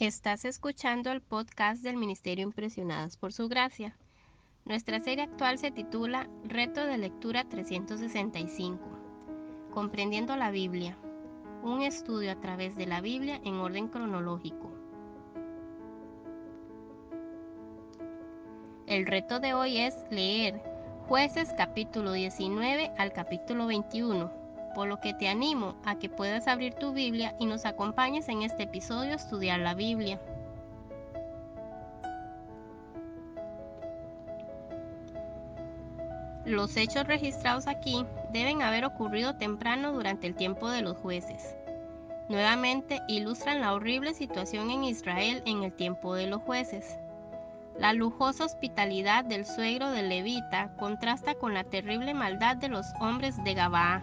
Estás escuchando el podcast del Ministerio Impresionadas por Su Gracia. Nuestra serie actual se titula Reto de Lectura 365, Comprendiendo la Biblia, un estudio a través de la Biblia en orden cronológico. El reto de hoy es leer Jueces capítulo 19 al capítulo 21 por lo que te animo a que puedas abrir tu Biblia y nos acompañes en este episodio a estudiar la Biblia. Los hechos registrados aquí deben haber ocurrido temprano durante el tiempo de los jueces. Nuevamente ilustran la horrible situación en Israel en el tiempo de los jueces. La lujosa hospitalidad del suegro de Levita contrasta con la terrible maldad de los hombres de Gabaa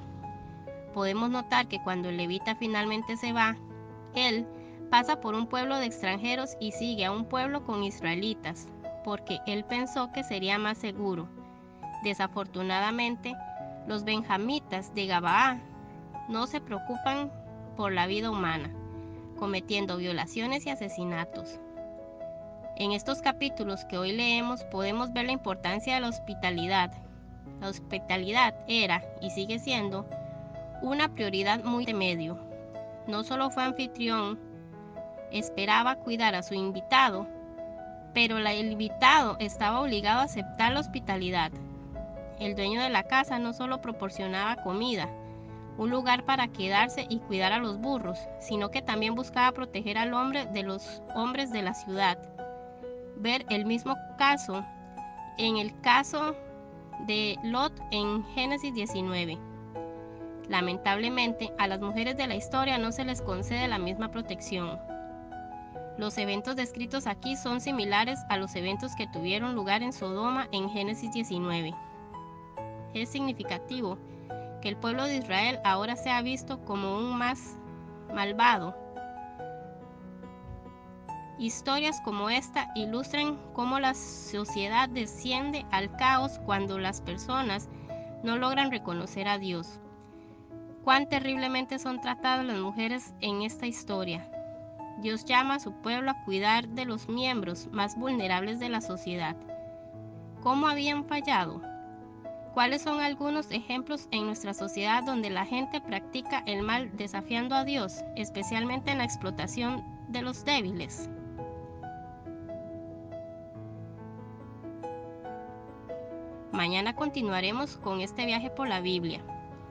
podemos notar que cuando el levita finalmente se va, él pasa por un pueblo de extranjeros y sigue a un pueblo con israelitas, porque él pensó que sería más seguro. Desafortunadamente, los benjamitas de Gabaa no se preocupan por la vida humana, cometiendo violaciones y asesinatos. En estos capítulos que hoy leemos podemos ver la importancia de la hospitalidad. La hospitalidad era y sigue siendo una prioridad muy de medio. No solo fue anfitrión, esperaba cuidar a su invitado, pero el invitado estaba obligado a aceptar la hospitalidad. El dueño de la casa no solo proporcionaba comida, un lugar para quedarse y cuidar a los burros, sino que también buscaba proteger al hombre de los hombres de la ciudad. Ver el mismo caso en el caso de Lot en Génesis 19. Lamentablemente, a las mujeres de la historia no se les concede la misma protección. Los eventos descritos aquí son similares a los eventos que tuvieron lugar en Sodoma en Génesis 19. Es significativo que el pueblo de Israel ahora sea visto como un más malvado. Historias como esta ilustran cómo la sociedad desciende al caos cuando las personas no logran reconocer a Dios cuán terriblemente son tratadas las mujeres en esta historia. Dios llama a su pueblo a cuidar de los miembros más vulnerables de la sociedad. ¿Cómo habían fallado? ¿Cuáles son algunos ejemplos en nuestra sociedad donde la gente practica el mal desafiando a Dios, especialmente en la explotación de los débiles? Mañana continuaremos con este viaje por la Biblia.